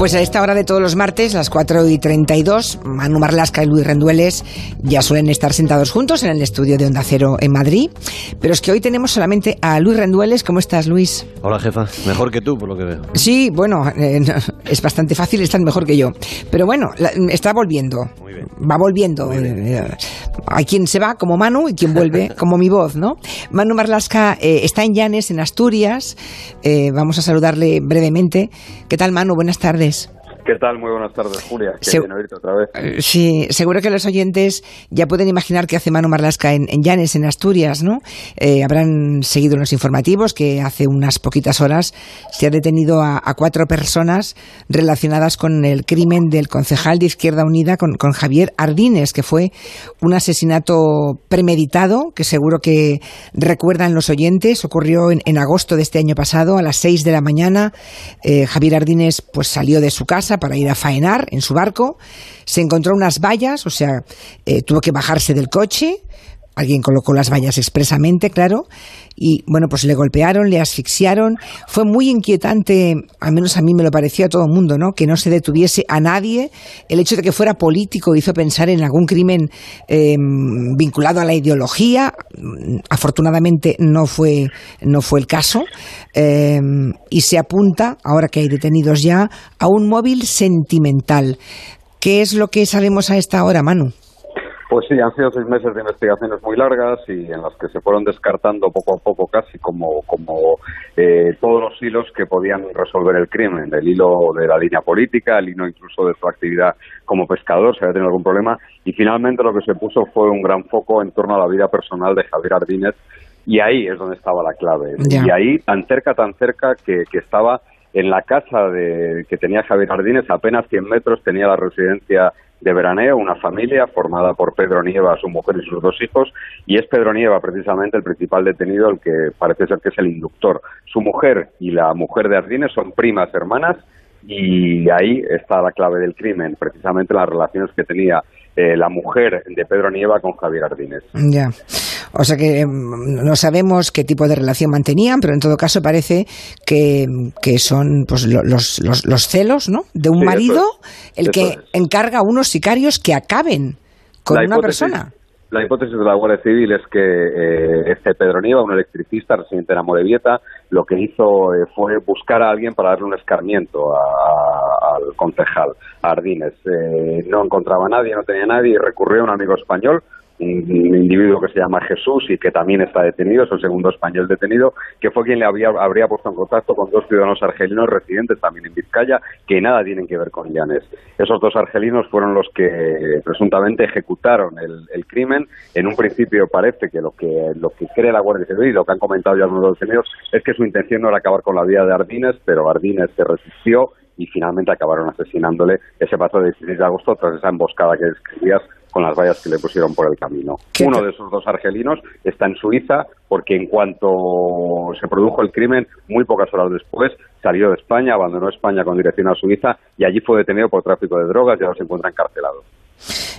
Pues a esta hora de todos los martes, las 4 y 32, Manu Marlasca y Luis Rendueles ya suelen estar sentados juntos en el estudio de Onda Cero en Madrid. Pero es que hoy tenemos solamente a Luis Rendueles. ¿Cómo estás, Luis? Hola, jefa. Mejor que tú, por lo que veo. Sí, bueno, eh, es bastante fácil estar mejor que yo. Pero bueno, la- está volviendo. Muy bien. Va volviendo. Eh, Hay quien se va como Manu y quien vuelve como mi voz, ¿no? Manu Marlasca eh, está en Llanes, en Asturias. Eh, vamos a saludarle brevemente. ¿Qué tal, Manu? Buenas tardes. ¿Qué tal? Muy buenas tardes, Julia. Qué Se- bien oírte otra vez. Eh, Sí, seguro que los oyentes ya pueden imaginar qué hace Manu Marlasca en, en Llanes, en Asturias, ¿no? Eh, habrán seguido los informativos que hace unas poquitas horas se ha detenido a, a cuatro personas relacionadas con el crimen del concejal de Izquierda Unida, con, con Javier Ardines, que fue un asesinato premeditado, que seguro que recuerdan los oyentes. Ocurrió en, en agosto de este año pasado, a las seis de la mañana. Eh, Javier Ardines pues salió de su casa para ir a faenar en su barco. Se encontró unas vallas, o sea, eh, tuvo que bajarse del coche. Alguien colocó las vallas expresamente, claro, y bueno, pues le golpearon, le asfixiaron. Fue muy inquietante, al menos a mí me lo pareció a todo el mundo, ¿no? Que no se detuviese a nadie. El hecho de que fuera político hizo pensar en algún crimen eh, vinculado a la ideología. Afortunadamente no fue, no fue el caso. Eh, y se apunta, ahora que hay detenidos ya, a un móvil sentimental. ¿Qué es lo que sabemos a esta hora, Manu? Pues sí, han sido seis meses de investigaciones muy largas y en las que se fueron descartando poco a poco casi como, como eh, todos los hilos que podían resolver el crimen. El hilo de la línea política, el hilo incluso de su actividad como pescador, si había tenido algún problema. Y finalmente lo que se puso fue un gran foco en torno a la vida personal de Javier Ardínez y ahí es donde estaba la clave. Y ahí, tan cerca, tan cerca, que, que estaba en la casa de, que tenía Javier Ardínez, apenas 100 metros, tenía la residencia de veraneo, una familia formada por Pedro Nieva, su mujer y sus dos hijos, y es Pedro Nieva precisamente el principal detenido, el que parece ser que es el inductor. Su mujer y la mujer de Ardínez son primas hermanas, y ahí está la clave del crimen, precisamente las relaciones que tenía eh, la mujer de Pedro Nieva con Javier Ardínez. Ya. O sea que mm, no sabemos qué tipo de relación mantenían, pero en todo caso parece que, que son pues lo- los, los, los celos, ¿no? De un Sí, marido es. el que es. encarga a unos sicarios que acaben con La una hipótesis- persona. La hipótesis de la Guardia Civil es que eh, este Pedro Nieva, un electricista residente en Amorebieta, lo que hizo eh, fue buscar a alguien para darle un escarmiento a- al concejal, a Ardínez. Eh, no encontraba a nadie, no tenía nadie y recurrió a un amigo español, un, individuo que se llama Jesús y que también está detenido, es el segundo español detenido, que fue quien le había, habría puesto en contacto con dos ciudadanos argelinos residentes también en Vizcaya, que nada tienen que ver con Llanes. Esos dos argelinos fueron los que presuntamente ejecutaron el, el crimen. En un principio parece que lo que lo que cree la Guardia Civil y lo que han comentado ya algunos detenidos es que su intención no era acabar con la vida de Ardínez, pero Ardínez se resistió y finalmente acabaron asesinándole ese pasado 16 de agosto tras esa emboscada que describías con las vallas que le pusieron por el camino. ¿Qué Uno de esos dos argelinos está en Suiza porque en cuanto se produjo el crimen, muy pocas horas después, salió de España, abandonó España con dirección a Suiza y allí fue detenido por tráfico de drogas y ahora se encuentra encarcelado.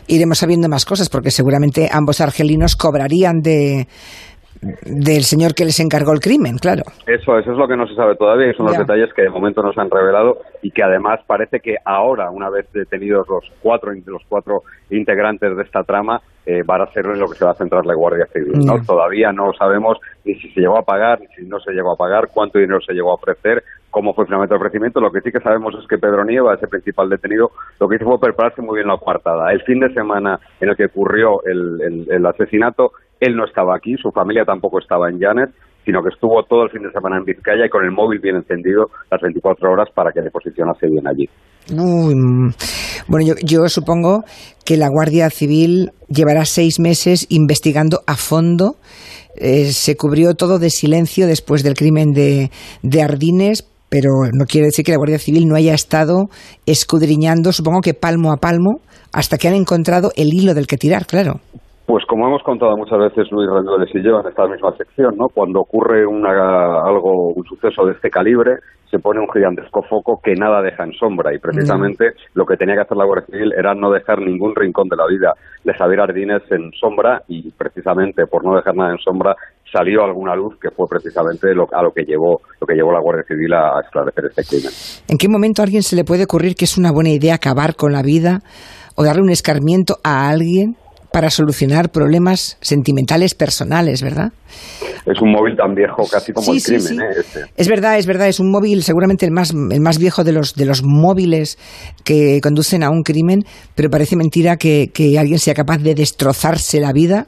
Iremos sabiendo más cosas porque seguramente ambos argelinos cobrarían de del señor que les encargó el crimen, claro. Eso, eso es lo que no se sabe todavía y son los detalles que de momento no se han revelado y que además parece que ahora, una vez detenidos los cuatro, los cuatro integrantes de esta trama, eh, van a ser lo que se va a centrar la Guardia Civil. ¿no? Ya. Todavía no sabemos ni si se llegó a pagar, ni si no se llegó a pagar, cuánto dinero se llegó a ofrecer, cómo fue finalmente el ofrecimiento. Lo que sí que sabemos es que Pedro Nieva, ese principal detenido, lo que hizo fue prepararse muy bien la coartada. El fin de semana en el que ocurrió el, el- el asesinato, él no estaba aquí, su familia tampoco estaba en Llanes, sino que estuvo todo el fin de semana en Vizcaya y con el móvil bien encendido las 24 horas para que le posicionase bien allí. Uy, mm. bueno, yo, yo supongo que la Guardia Civil llevará seis meses investigando a fondo. Eh, se cubrió todo de silencio después del crimen de, de Ardines, pero no quiere decir que la Guardia Civil no haya estado escudriñando, supongo que palmo a palmo, hasta que han encontrado el hilo del que tirar, claro. Pues como hemos contado muchas veces Luis Rendueles y yo en esta misma sección, ¿no? Cuando ocurre una, algo, un suceso de este calibre, se pone un gigantesco foco que nada deja en sombra y precisamente lo que tenía que hacer la Guardia Civil era no dejar ningún rincón de la vida de Javier Ardínez en sombra y precisamente por no dejar nada en sombra salió alguna luz que fue precisamente lo, a lo que llevó lo que llevó la Guardia Civil a esclarecer este crimen. ¿En qué momento a alguien se le puede ocurrir que es una buena idea acabar con la vida o darle un escarmiento a alguien para solucionar problemas sentimentales personales, ¿verdad? Es un móvil tan viejo casi como el crimen. ¿eh? Este. Es verdad, es verdad, es un móvil seguramente el más, el más viejo de los, de los móviles que conducen a un crimen, pero parece mentira que, que alguien sea capaz de destrozarse la vida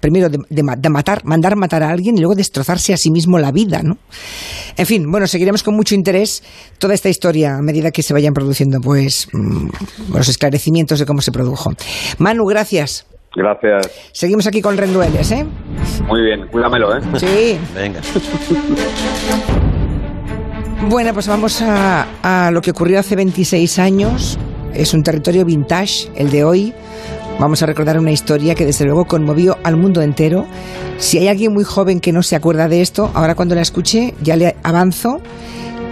primero de, matar, mandar matar a alguien y luego destrozarse a sí mismo la vida, ¿no? En fin, bueno, seguiremos con mucho interés toda esta historia a medida que se vayan produciendo, pues, mm, los esclarecimientos de cómo se produjo. Manu, gracias. Gracias. Seguimos aquí con Rendueles, ¿eh? Muy bien, cuídamelo, ¿eh? Sí. Venga. Bueno, pues vamos a, a lo que ocurrió hace 26 años. Es un territorio vintage, el de hoy. Vamos a recordar una historia que desde luego conmovió al mundo entero. Si hay alguien muy joven que no se acuerda de esto, ahora cuando la escuche ya le avanzo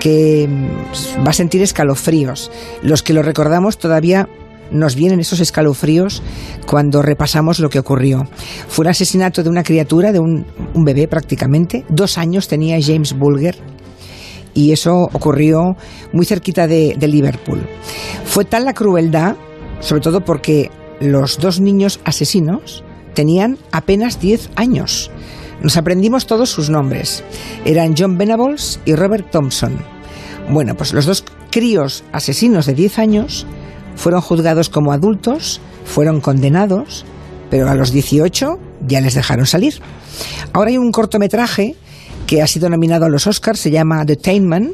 que mm, va a sentir escalofríos. Los que lo recordamos todavía nos vienen esos escalofríos cuando repasamos lo que ocurrió. Fue un asesinato de una criatura, de un, bebé prácticamente. Dos años tenía James Bulger y eso ocurrió muy cerquita de, de Liverpool. Fue tal la crueldad, sobre todo porque los dos niños asesinos tenían apenas 10 años. Nos aprendimos todos sus nombres. Eran John Venables y Robert Thompson. Bueno, pues los dos críos asesinos de 10 años fueron juzgados como adultos, fueron condenados, pero a los 18 ya les dejaron salir. Ahora hay un cortometraje que ha sido nominado a los Oscars, se llama The Tainman,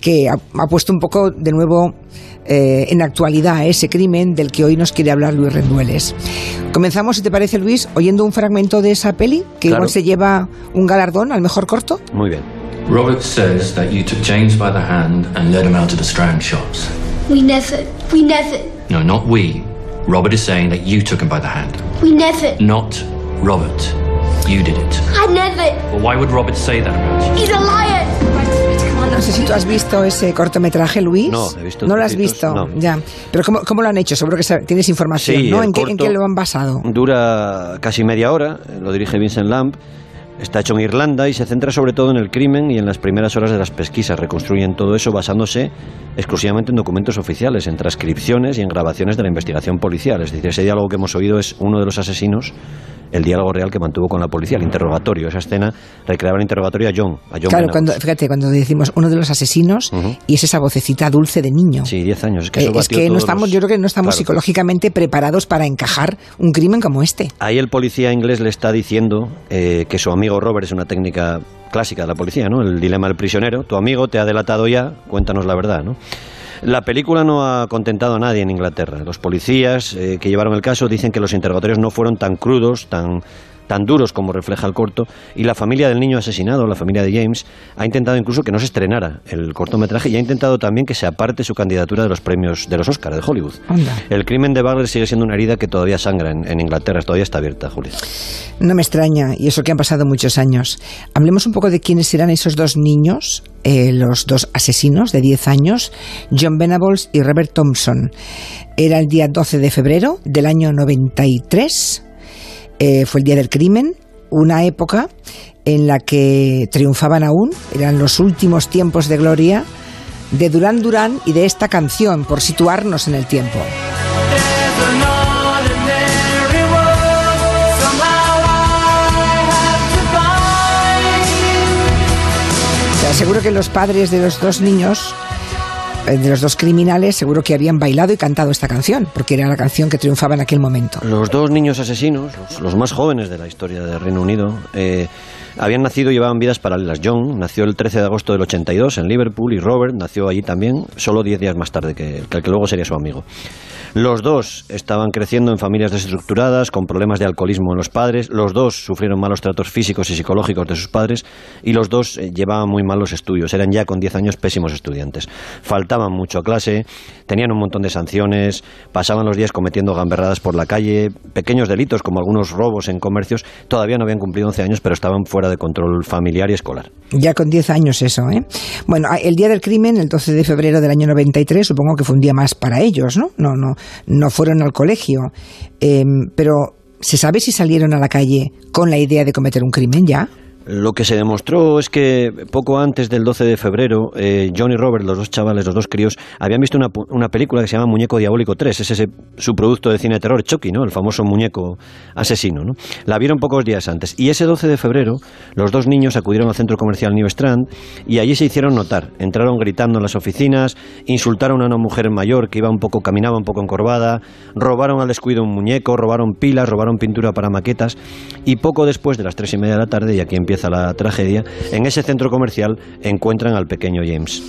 que ha, puesto un poco de nuevo eh, en actualidad ese crimen del que hoy nos quiere hablar Luis Rendueles. Comenzamos, si te parece, Luis, oyendo un fragmento de esa peli, que igual se lleva un galardón al mejor corto. Muy bien. Robert says that you took James by the hand and led him out to the Strand shops. We never. We never. No, not we. Robert is saying that you took him by the hand. We never. Not Robert. You did it. I never. Well, why would Robert say that about you? He's a liar. No sé si tú has visto ese cortometraje, Luis. No, he visto. No lo has visto, no. ya. Pero ¿cómo, ¿cómo, lo han hecho? Seguro que tienes información, sí, ¿no? ¿En qué, ¿En qué, lo han basado? Dura casi media hora, lo dirige Vincent Lamb. Está hecho en Irlanda y se centra sobre todo en el crimen y en las primeras horas de las pesquisas. Reconstruyen todo eso basándose exclusivamente en documentos oficiales, en transcripciones y en grabaciones de la investigación policial. Es decir, ese diálogo que hemos oído es uno de los asesinos el diálogo real que mantuvo con la policía, el interrogatorio. Esa escena recreaba el interrogatorio a John. A John claro, cuando, fíjate, cuando decimos uno de los asesinos y es esa vocecita dulce de niño. Sí, 10 años. Es que, eh, es que no estamos, yo creo que no estamos psicológicamente preparados para encajar un crimen como este. Ahí el policía inglés le está diciendo eh, que su amigo Robert es una técnica clásica de la policía, ¿no? El dilema del prisionero. Tu amigo te ha delatado ya, cuéntanos la verdad, ¿no? La película no ha contentado a nadie en Inglaterra. Los policías eh, que llevaron el caso dicen que los interrogatorios no fueron tan crudos, tan tan duros como refleja el corto, y la familia del niño asesinado, la familia de James, ha intentado incluso que no se estrenara el cortometraje y ha intentado también que se aparte su candidatura de los premios de los Oscars de Hollywood. El crimen de Butler sigue siendo una herida que todavía sangra en, Inglaterra, todavía está abierta, Julia. No me extraña, y eso que han pasado muchos años. Hablemos un poco de quiénes serán esos dos niños, eh, los dos asesinos de 10 años, John Venables y Robert Thompson. Era el día 12 de febrero del año 93 eh, fue el día del crimen, una época en la que triunfaban aún, eran los últimos tiempos de gloria de Durán Durán y de esta canción, por situarnos en el tiempo. seguro que los padres de los dos niños de los dos criminales seguro que habían bailado y cantado esta canción, porque era la canción que triunfaba en aquel momento. Los dos niños asesinos, los, más jóvenes de la historia del Reino Unido, eh, Habían nacido y llevaban vidas paralelas. John nació el 13 de agosto del 82 en Liverpool y Robert nació allí también, solo 10 días más tarde que el que luego sería su amigo. Los dos estaban creciendo en familias desestructuradas, con problemas de alcoholismo en los padres, los dos sufrieron malos tratos físicos y psicológicos de sus padres y los dos eh, llevaban muy mal los estudios, eran ya con 10 años pésimos estudiantes. Faltaban mucho a clase, tenían un montón de sanciones, pasaban los días cometiendo gamberradas por la calle, pequeños delitos como algunos robos en comercios, todavía no habían cumplido 11 años, pero estaban fuera de control familiar y escolar. Ya con 10 años eso, ¿eh? Bueno, el día del crimen, el 12 de febrero del año 93, supongo que fue un día más para ellos, ¿no? No, no, no fueron al colegio, em, pero ¿se sabe si salieron a la calle con la idea de cometer un crimen ya? Lo que se demostró es que poco antes del 12 de febrero, eh, John y Robert, los dos chavales, los dos críos, habían visto una, una, película que se llama Muñeco Diabólico 3. Es ese su producto de cine de terror, Chucky, ¿no? El famoso muñeco asesino, ¿no? La vieron pocos días antes. Y ese 12 de febrero, los dos niños acudieron al centro comercial New Strand y allí se hicieron notar. Entraron gritando en las oficinas, insultaron a una mujer mayor que iba un poco, caminaba un poco encorvada, robaron al descuido un muñeco, robaron pilas, robaron pintura para maquetas y poco después de las tres y media de la tarde, y aquí empieza la tragedia, en ese centro comercial encuentran al pequeño James.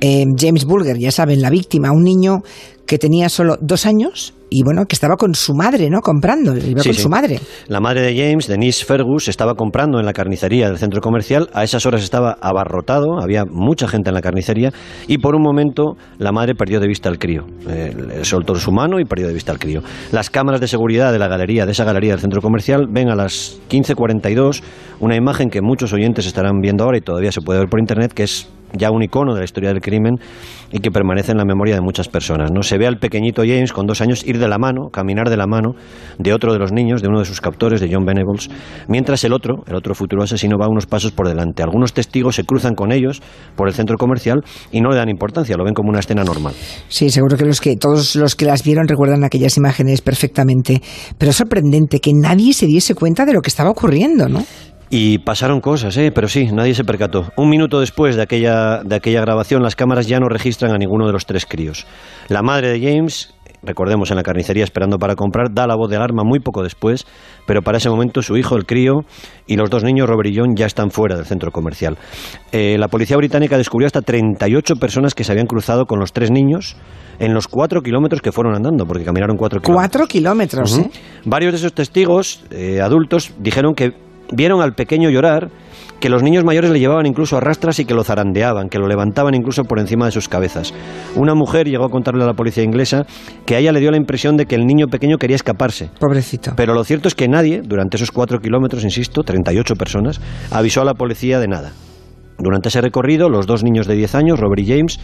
Eh, James Bulger, ya saben, la víctima, un niño que tenía solo dos años y bueno, que estaba con su madre, ¿no? Comprando, iba con su madre. La madre de James, Denise Fergus, estaba comprando en la carnicería del centro comercial. A esas horas estaba abarrotado, había mucha gente en la carnicería y por un momento la madre perdió de vista al crío. Eh, soltó su mano y perdió de vista al crío. Las cámaras de seguridad de la galería, de esa galería del centro comercial, ven a las 15.42 una imagen que muchos oyentes estarán viendo ahora y todavía se puede ver por internet, que es ya un icono de la historia del crimen y que permanece en la memoria de muchas personas. ¿no? Se ve al pequeñito James con dos años ir de la mano, caminar de la mano de otro de los niños, de uno de sus captores, de John Venables, mientras el otro, el otro futuro asesino, va unos pasos por delante. Algunos testigos se cruzan con ellos por el centro comercial y no le dan importancia, lo ven como una escena normal. Sí, seguro que, los que todos los que las vieron recuerdan aquellas imágenes perfectamente, pero es sorprendente que nadie se diese cuenta de lo que estaba ocurriendo, ¿no? Y pasaron cosas, ¿eh? pero sí, nadie se percató. Un minuto después de aquella, de aquella grabación, las cámaras ya no registran a ninguno de los tres críos. La madre de James, recordemos en la carnicería esperando para comprar, da la voz de alarma muy poco después, pero para ese momento su hijo, el crío, y los dos niños, Robert y John, ya están fuera del centro comercial. Eh, la policía británica descubrió hasta 38 personas que se habían cruzado con los tres niños en los cuatro kilómetros que fueron andando, porque caminaron cuatro kilómetros. Cuatro kilómetros, ¿eh? Varios de esos testigos eh, adultos dijeron que vieron al pequeño llorar, que los niños mayores le llevaban incluso a rastras y que lo zarandeaban, que lo levantaban incluso por encima de sus cabezas. Una mujer llegó a contarle a la policía inglesa que a ella le dio la impresión de que el niño pequeño quería escaparse. Pobrecito. Pero lo cierto es que nadie, durante esos cuatro kilómetros, insisto, 38 personas, avisó a la policía de nada. Durante ese recorrido, los dos niños de 10 años, Robert y James,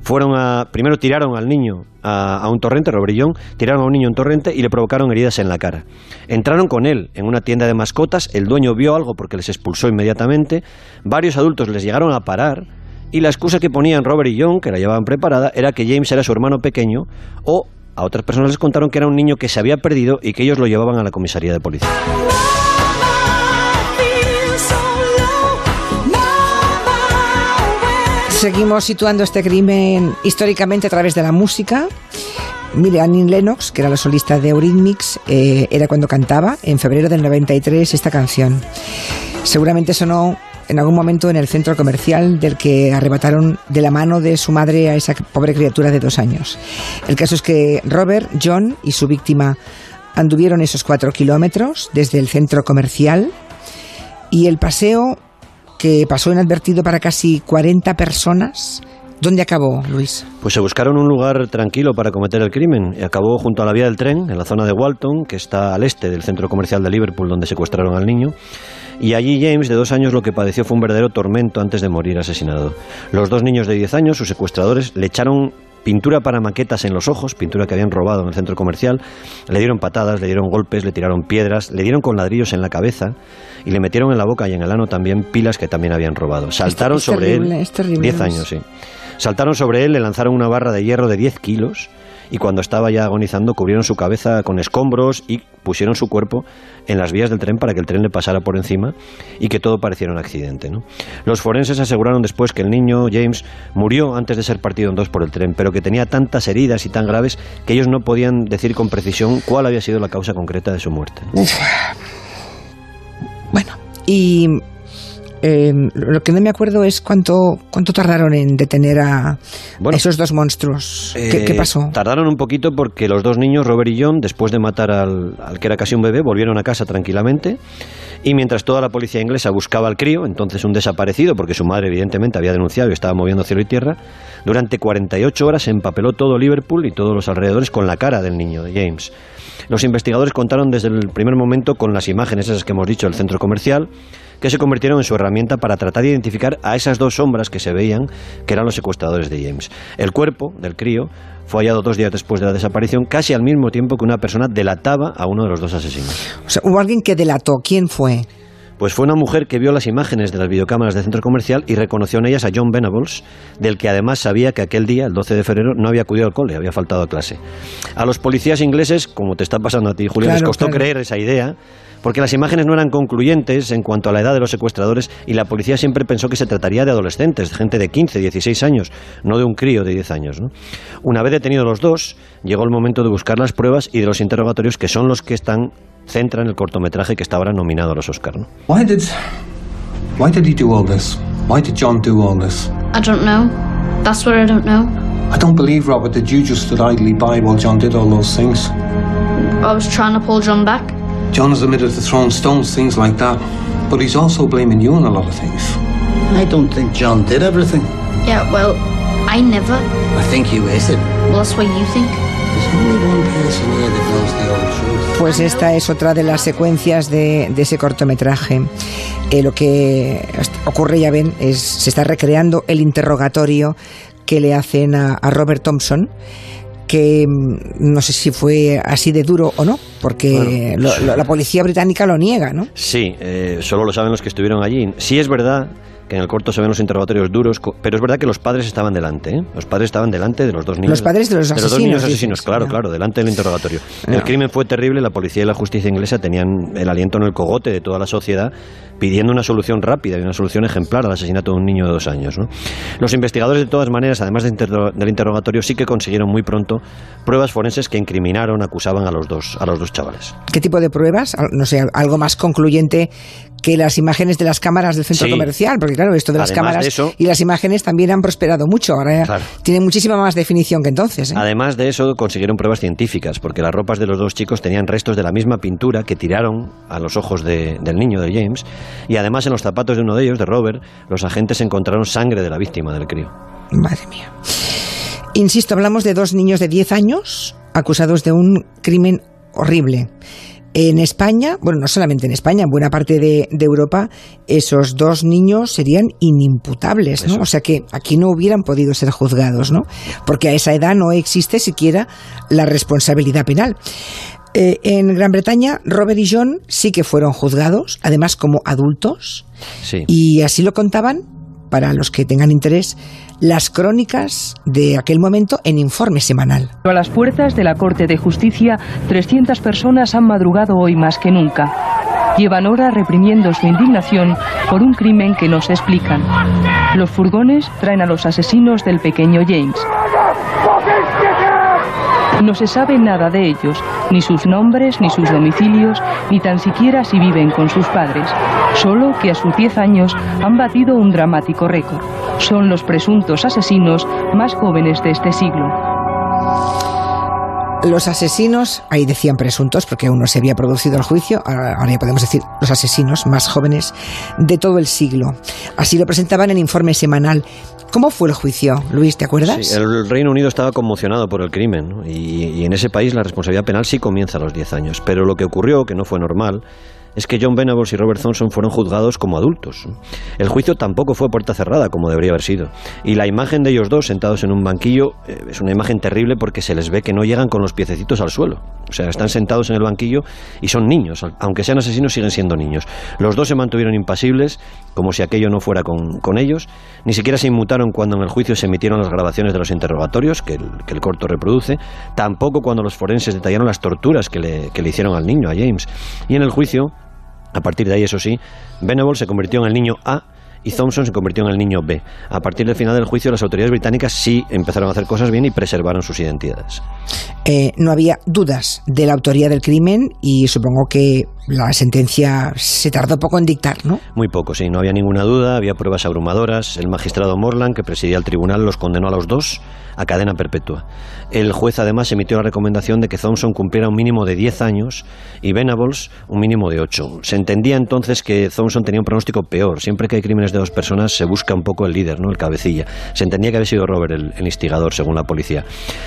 fueron a. Primero tiraron al niño a, un torrente, Robert y John, tiraron a un niño a un torrente y le provocaron heridas en la cara. Entraron con él en una tienda de mascotas, el dueño vio algo porque les expulsó inmediatamente, varios adultos les llegaron a parar y la excusa que ponían Robert y John, que la llevaban preparada, era que James era su hermano pequeño o a otras personas les contaron que era un niño que se había perdido y que ellos lo llevaban a la comisaría de policía. Seguimos situando este crimen históricamente a través de la música. Annie Lennox, que era la solista de Eurythmics, eh, era cuando cantaba en febrero del 93 esta canción. Seguramente sonó en algún momento en el centro comercial del que arrebataron de la mano de su madre a esa pobre criatura de dos años. El caso es que Robert, John y su víctima anduvieron esos cuatro kilómetros desde el centro comercial y el paseo que pasó inadvertido para casi 40 personas. ¿Dónde acabó, Luis? Pues se buscaron un lugar tranquilo para cometer el crimen y acabó junto a la vía del tren, en la zona de Walton, que está al este del centro comercial de Liverpool donde secuestraron al niño. Y allí James, de dos años, lo que padeció fue un verdadero tormento antes de morir asesinado. Los dos niños de 10 años, sus secuestradores, le echaron pintura para maquetas en los ojos, pintura que habían robado en el centro comercial, le dieron patadas, le dieron golpes, le tiraron piedras, le dieron con ladrillos en la cabeza y le metieron en la boca y en el ano también pilas que también habían robado. Saltaron sobre él. Es terrible, 10 años, sí. Saltaron sobre él, le lanzaron una barra de hierro de 10 kilos y cuando estaba ya agonizando cubrieron su cabeza con escombros y pusieron su cuerpo en las vías del tren para que el tren le pasara por encima y que todo pareciera un accidente. ¿no? Los forenses aseguraron después que el niño James murió antes de ser partido en dos por el tren, pero que tenía tantas heridas y tan graves que ellos no podían decir con precisión cuál había sido la causa concreta de su muerte. Bueno, y eh, lo que no me acuerdo es cuánto, cuánto tardaron en detener a, Bueno. esos dos monstruos. ¿Qué, Eh, qué pasó? Tardaron un poquito porque los dos niños, Robert y John, después de matar al, al que era casi un bebé, volvieron a casa tranquilamente. Y mientras toda la policía inglesa buscaba al crío, entonces un desaparecido, porque su madre evidentemente había denunciado y estaba moviendo cielo y tierra, durante 48 horas se empapeló todo Liverpool y todos los alrededores con la cara del niño, de James. Los investigadores contaron desde el primer momento con las imágenes esas que hemos dicho del centro comercial, que se convirtieron en su herramienta para tratar de identificar a esas dos sombras que se veían que eran los secuestradores de James. El cuerpo del crío fue hallado dos días después de la desaparición, casi al mismo tiempo que una persona delataba a uno de los dos asesinos. O sea, hubo alguien que delató. ¿Quién fue? Pues fue una mujer que vio las imágenes de las videocámaras del centro comercial y reconoció en ellas a John Venables, del que además sabía que aquel día, el 12 de febrero, no había acudido al cole, había faltado a clase. A los policías ingleses, como te está pasando a ti, Julio, les costó claro. creer esa idea, porque las imágenes no eran concluyentes en cuanto a la edad de los secuestradores y la policía siempre pensó que se trataría de adolescentes, de gente de 15, 16 años, no de un crío de 10 años. ¿no? Una vez detenidos los dos, llegó el momento de buscar las pruebas y de los interrogatorios que son los que están centran el cortometraje que está ahora nominado a los Oscar. ¿no? Why did. Why did he do all this? Why did John do all this? I don't know. That's what I don't know. I don't believe, Robert, that you just stood idly by while John did all those things. I was trying to pull John back. John has admitted to throwing stones, things like that. But he's also blaming you on a lot of things. I don't think John did everything. Yeah, well, I never. I think you is it. Well, that's what you think. There's only one person here that knows the old truth. Pues esta es otra de las secuencias de, de ese cortometraje. Eh, lo que ocurre, ya ven, es se está recreando el interrogatorio que le hacen a, a Robert Thompson que mm, no sé si fue así de duro o no, porque lo- lo- la policía británica lo niega, ¿no? Sí, eh, solo lo saben los que estuvieron allí. Sí es verdad que en el corto se ven los interrogatorios duros, pero es verdad que los padres estaban delante. ¿eh? Los padres estaban delante de los dos niños. Los padres de los dos asesinos, niños dices, asesinos, claro, claro, delante del interrogatorio. El crimen fue terrible, la policía y la justicia inglesa tenían el aliento en el cogote de toda la sociedad pidiendo una solución rápida y una solución ejemplar al asesinato de un niño de dos años. ¿no? Los investigadores, de todas maneras, además de interro- del interrogatorio, sí que consiguieron muy pronto pruebas forenses que incriminaron, acusaban a los dos, a los dos chavales. ¿Qué tipo de pruebas? No sé, algo más concluyente que las imágenes de las cámaras del centro Sí. comercial, porque claro, esto de las Además cámaras de eso- y las imágenes también han prosperado mucho. Ahora Claro. tienen muchísima más definición que entonces. ¿eh? Además de eso, consiguieron pruebas científicas, porque las ropas de los dos chicos tenían restos de la misma pintura que tiraron a los ojos de- del niño, de James, y además en los zapatos de uno de ellos, de Robert, los agentes encontraron sangre de la víctima del crío. Madre mía. Insisto, hablamos de dos niños de 10 años acusados de un crimen horrible. En España, bueno, no solamente en España, en buena parte de, de Europa, esos dos niños serían inimputables, ¿no? Eso. O sea que aquí no hubieran podido ser juzgados, ¿no? Porque a esa edad no existe siquiera la responsabilidad penal. Eh, en Gran Bretaña, Robert y John sí que fueron juzgados, además como adultos, Sí. y así lo contaban, para los que tengan interés, las crónicas de aquel momento en informe semanal. A las puertas de la Corte de Justicia, 300 personas han madrugado hoy más que nunca. Llevan horas reprimiendo su indignación por un crimen que no se explican. Los furgones traen a los asesinos del pequeño James. No se sabe nada de ellos, ni sus nombres, ni sus domicilios, ni tan siquiera si viven con sus padres. Solo que a sus 10 años han batido un dramático récord. Son los presuntos asesinos más jóvenes de este siglo. Los asesinos, ahí decían presuntos, porque aún no se había producido el juicio, ahora ya podemos decir los asesinos más jóvenes de todo el siglo. Así lo presentaban en informe semanal. ¿Cómo fue el juicio, Luis? ¿Te acuerdas? Sí, el Reino Unido estaba conmocionado por el crimen y, y en ese país la responsabilidad penal sí comienza a los 10 años. Pero lo que ocurrió, que no fue normal, es que John Venables y Robert Thompson fueron juzgados como adultos. El juicio tampoco fue puerta cerrada, como debería haber sido. Y la imagen de ellos dos sentados en un banquillo eh, es una imagen terrible porque se les ve que no llegan con los piececitos al suelo. O sea, están sentados en el banquillo y son niños. Aunque sean asesinos, siguen siendo niños. Los dos se mantuvieron impasibles, como si aquello no fuera con, con ellos. Ni siquiera se inmutaron cuando en el juicio se emitieron las grabaciones de los interrogatorios, que el, que el corto reproduce. Tampoco cuando los forenses detallaron las torturas que le, que le hicieron al niño, a James. Y en el juicio, a partir de ahí, eso sí, Venable se convirtió en el niño A y Thompson se convirtió en el niño B. A partir del final del juicio, las autoridades británicas sí empezaron a hacer cosas bien y preservaron sus identidades. Eh, no había dudas de la autoría del crimen y supongo que la sentencia se tardó poco en dictar, ¿no? Muy poco, sí, no había ninguna duda, había pruebas abrumadoras. El magistrado Morland, que presidía el tribunal, los condenó a los dos a cadena perpetua. El juez además emitió la recomendación de que Thompson cumpliera un mínimo de 10 años y Venables un mínimo de 8. Se entendía entonces que Thompson tenía un pronóstico peor. Siempre que hay crímenes de dos personas se busca un poco el líder, ¿no? el cabecilla. Se entendía que había sido Robert el, instigador, según la policía.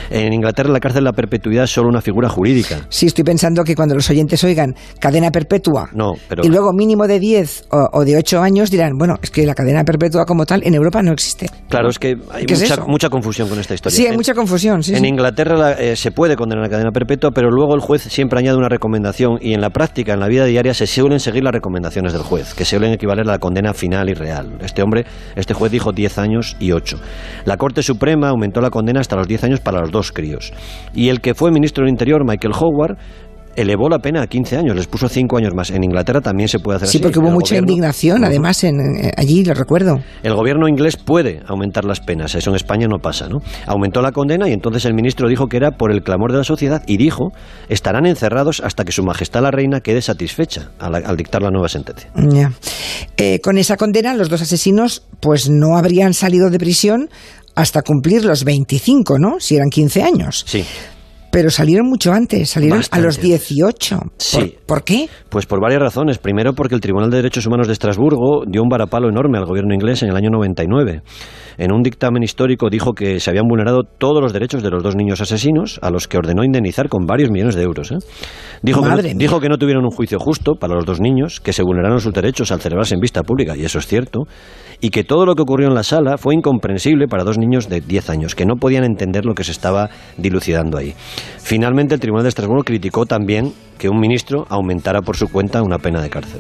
En Inglaterra la cárcel la perpetuidad es solo una figura jurídica. Sí, estoy pensando que cuando los oyentes oigan cadena perpetua No, pero... y luego mínimo de 10 o, o de 8 años dirán, bueno, es que la cadena perpetua como tal en Europa no existe. Claro, es que hay ¿Qué es mucha, mucha confusión con esta historia. Sí, hay En- mucha confusión. Sí, en sí. Inglaterra la- eh, se puede condenar a cadena perpetua, pero luego el juez siempre añade una recomendación y en la práctica, en la vida diaria, se suelen seguir las recomendaciones del juez, que suelen equivaler a la condena final y real. Este hombre, este juez dijo 10 años y 8. La Corte Suprema aumentó la condena hasta los 10 años para los dos críos. Y el que fue ministro del Interior, Michael Howard, elevó la pena a 15 años, les puso 5 años más. En Inglaterra también se puede hacer Sí, así. porque hubo El mucha gobierno- indignación, además, en, eh, allí, lo recuerdo. El gobierno inglés puede aumentar las penas, eso en España no pasa, ¿no? Aumentó la condena y entonces el ministro dijo que era por el clamor de la sociedad y dijo, estarán encerrados hasta que su majestad la reina quede satisfecha al, al dictar la nueva sentencia. Eh, con esa condena, los dos asesinos, pues no habrían salido de prisión hasta cumplir los 25, ¿no? Si eran 15 años. Sí, Pero salieron mucho antes, salieron Bastante a los 18. Sí. ¿Por, por qué? pues por varias razones. Primero porque el Tribunal de Derechos Humanos de Estrasburgo dio un varapalo enorme al gobierno inglés en el año 99. En un dictamen histórico dijo que se habían vulnerado todos los derechos de los dos niños asesinos, a los que ordenó indemnizar con varios millones de euros. ¿eh? Dijo, que no, dijo que no tuvieron un juicio justo para los dos niños, que se vulneraron sus derechos al celebrarse en vista pública, y eso es cierto, y que todo lo que ocurrió en la sala fue incomprensible para dos niños de 10 años, que no podían entender lo que se estaba dilucidando ahí. Finalmente, el Tribunal de Estrasburgo criticó también que un ministro aumentara por su cuenta una pena de cárcel.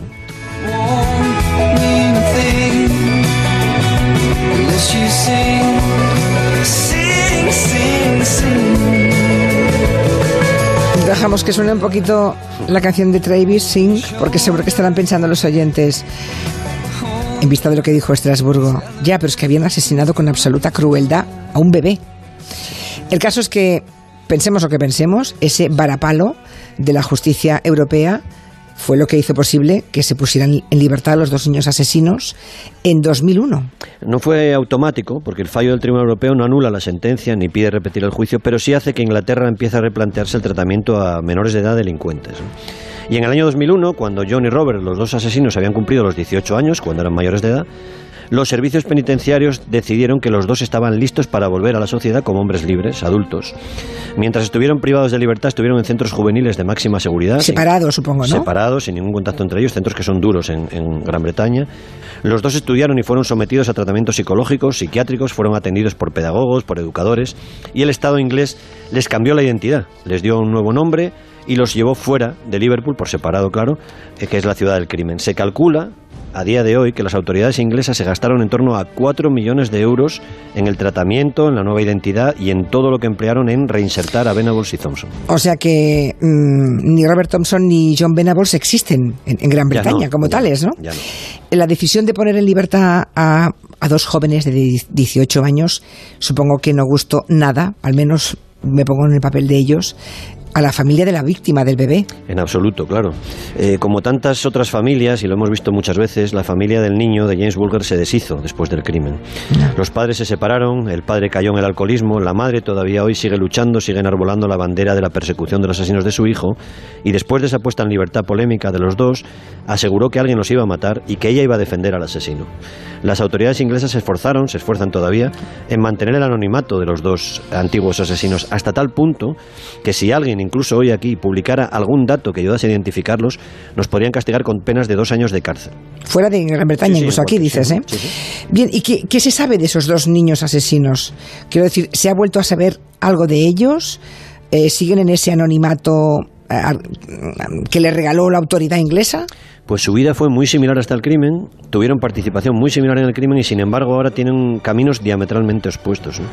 Dejamos que suene un poquito la canción de Travis Sing, porque seguro que estarán pensando los oyentes, en vista de lo que dijo Estrasburgo, ya, pero es que habían asesinado con absoluta crueldad a un bebé. El caso es que, pensemos lo que pensemos, ese varapalo de la justicia europea fue lo que hizo posible que se pusieran en libertad los dos niños asesinos en 2001. No fue automático, porque el fallo del Tribunal Europeo no anula la sentencia ni pide repetir el juicio, pero sí hace que Inglaterra empiece a replantearse el tratamiento a menores de edad delincuentes. Y en el año 2001, cuando John y Robert, los dos asesinos, habían cumplido los 18 años, cuando eran mayores de edad, los servicios penitenciarios decidieron que los dos estaban listos para volver a la sociedad como hombres libres, adultos. Mientras estuvieron privados de libertad, estuvieron en centros juveniles de máxima seguridad. Separados, supongo, ¿no? separados, sin ningún contacto entre ellos, centros que son duros en, en Gran Bretaña. Los dos estudiaron y fueron sometidos a tratamientos psicológicos, psiquiátricos, fueron atendidos por pedagogos, por educadores, y el Estado inglés les cambió la identidad, les dio un nuevo nombre y los llevó fuera de Liverpool, por separado, claro, eh, que es la ciudad del crimen. Se calcula a día de hoy que las autoridades inglesas se gastaron en torno a 4 millones de euros en el tratamiento, en la nueva identidad y en todo lo que emplearon en reinsertar a Venables y Thompson. O sea que mm, ni Robert Thompson ni John Venables existen en, en Gran Bretaña no, como ya tales, ¿no? ya no. La decisión de poner en libertad a, a dos jóvenes de 18 años, supongo que no gustó nada, al menos me pongo en el papel de ellos, a la familia de la víctima del bebé. En absoluto, claro. Eh, como tantas otras familias, y lo hemos visto muchas veces, la familia del niño de James Bulger se deshizo después del crimen. Los padres se separaron, el padre cayó en el alcoholismo, la madre todavía hoy sigue luchando, sigue enarbolando la bandera de la persecución de los asesinos de su hijo, y después de esa puesta en libertad polémica de los dos, aseguró que alguien los iba a matar y que ella iba a defender al asesino. Las autoridades inglesas se esforzaron, se esfuerzan todavía, en mantener el anonimato de los dos antiguos asesinos, hasta tal punto que si alguien, incluso hoy aquí, publicara algún dato que ayudase a identificarlos, nos podrían castigar con penas de dos años de cárcel. Fuera de Gran Bretaña, Sí, incluso aquí dices, ¿eh? sí. Bien, ¿y qué, qué se sabe de esos dos niños asesinos? Quiero decir, ¿se ha vuelto a saber algo de ellos? Eh, ¿Siguen en ese anonimato eh, que le regaló la autoridad inglesa? Pues su vida fue muy similar hasta el crimen, tuvieron participación muy similar en el crimen y sin embargo ahora tienen caminos diametralmente opuestos. ¿no?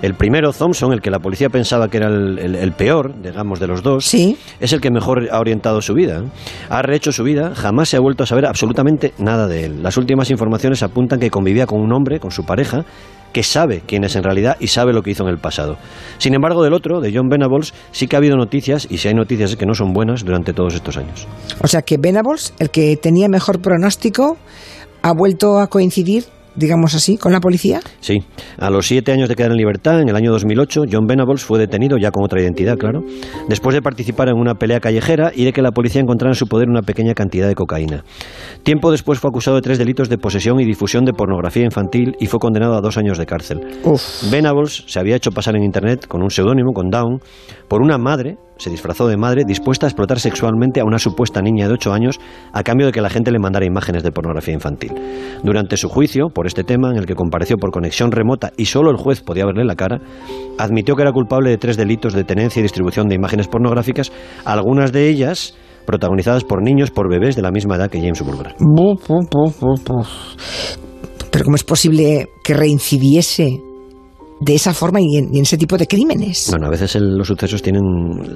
El primero, Thompson, el que la policía pensaba que era el, el- el peor, digamos, de los dos, Sí. es el que mejor ha orientado su vida. ¿eh? Ha rehecho su vida, jamás se ha vuelto a saber absolutamente nada de él. Las últimas informaciones apuntan que convivía con un hombre, con su pareja, que sabe quién es en realidad y sabe lo que hizo en el pasado. Sin embargo, del otro, de John Venables, sí que ha habido noticias, y si hay noticias es que no son buenas durante todos estos años. O sea que Venables, el que tenía mejor pronóstico, ha vuelto a coincidir digamos así, con la policía? Sí. A los siete años de quedar en libertad, en el año 2008, John Venables fue detenido, ya con otra identidad, claro, después de participar en una pelea callejera y de que la policía encontrara en su poder una pequeña cantidad de cocaína. Tiempo después fue acusado de tres delitos de posesión y difusión de pornografía infantil y fue condenado a dos años de cárcel. Venables se había hecho pasar en Internet con un seudónimo, con Down, por una madre se disfrazó de madre dispuesta a explotar sexualmente a una supuesta niña de 8 años a cambio de que la gente le mandara imágenes de pornografía infantil. Durante su juicio por este tema, en el que compareció por conexión remota y solo el juez podía verle la cara, admitió que era culpable de tres delitos de tenencia y distribución de imágenes pornográficas, algunas de ellas protagonizadas por niños, por bebés de la misma edad que James Bulger. Pero ¿cómo es posible que reincidiese de esa forma y en, ese tipo de crímenes. Bueno, a veces los sucesos tienen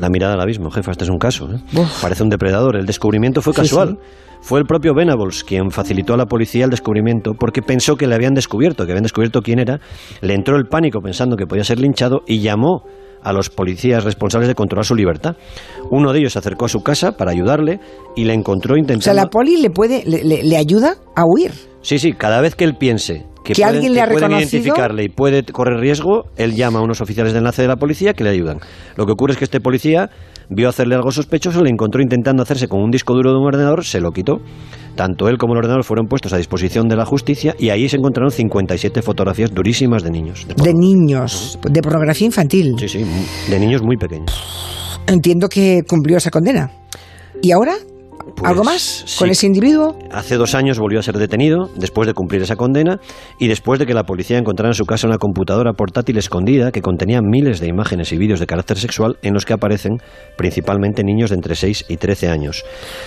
la mirada al abismo, jefa, este es un caso. ¿eh? Parece un depredador. El descubrimiento fue casual. Fue el propio Venables quien facilitó a la policía el descubrimiento porque pensó que le habían descubierto, que habían descubierto quién era, le entró el pánico pensando que podía ser linchado y llamó a los policías responsables de controlar su libertad. Uno de ellos se acercó a su casa para ayudarle y le encontró intentando... O sea, la poli le, puede, le ayuda a huir. Sí, sí, cada vez que él piense que, alguien le ha pueden identificarle y puede correr riesgo, él llama a unos oficiales de enlace de la policía que le ayudan. Lo que ocurre es que este policía vio hacerle algo sospechoso, le encontró intentando hacerse con un disco duro de un ordenador, se lo quitó. Tanto él como el ordenador fueron puestos a disposición de la justicia y ahí se encontraron 57 fotografías durísimas de niños. De, niños, de pornografía infantil. Sí, sí, de niños muy pequeños. Entiendo que cumplió esa condena. ¿Y ahora? ¿Algo pues más con ese individuo? Hace dos años volvió a ser detenido después de cumplir esa condena y después de que la policía encontrara en su casa una computadora portátil escondida que contenía miles de imágenes y vídeos de carácter sexual en los que aparecen principalmente niños de entre 6 y 13 años.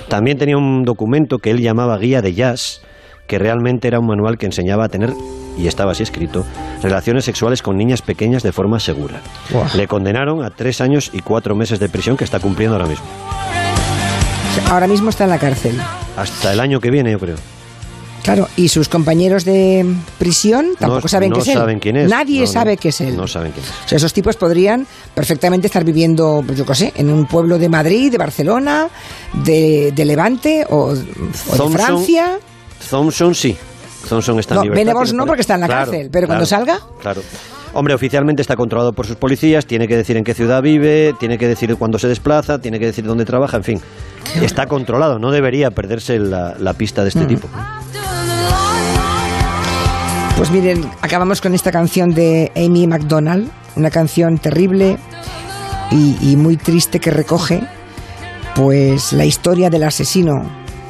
También tenía un documento que él llamaba guía de jazz que realmente era un manual que enseñaba a tener, y estaba así escrito, relaciones sexuales con niñas pequeñas de forma segura. Le condenaron a tres años y cuatro meses de prisión que está cumpliendo ahora mismo. Ahora mismo está en la cárcel. Hasta el año que viene, yo creo. Claro, y sus compañeros de prisión tampoco saben qué es saben quién es. Nadie sabe qué es él. No saben quién es. O sea, esos tipos podrían perfectamente estar viviendo, yo qué sé, en un pueblo de Madrid, de Barcelona, de, Levante o, de Francia. Thompson sí. Thompson está en no, libertad. no porque está en la cárcel, pero cuando salga. Claro. Hombre, oficialmente está controlado por sus policías, tiene que decir en qué ciudad vive, tiene que decir cuándo se desplaza, tiene que decir dónde trabaja, en fin. Está controlado, no debería perderse la, pista de este mm. tipo. Pues miren, acabamos con esta canción de Amy McDonald, una canción terrible y, muy triste que recoge pues la historia del asesino,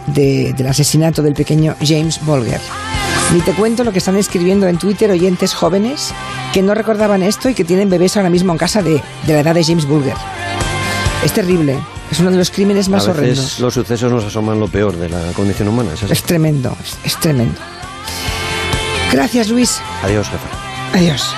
del asesinato del pequeño James Bolger. Ni te cuento lo que están escribiendo en Twitter oyentes jóvenes que no recordaban esto y que tienen bebés ahora mismo en casa de, la edad de James Bulger. Es terrible. Es uno de los crímenes más a veces horrendos. Los sucesos nos asoman lo peor de la condición humana. Es, tremendo, es, tremendo. Gracias, Luis. Adiós, jefe. Adiós.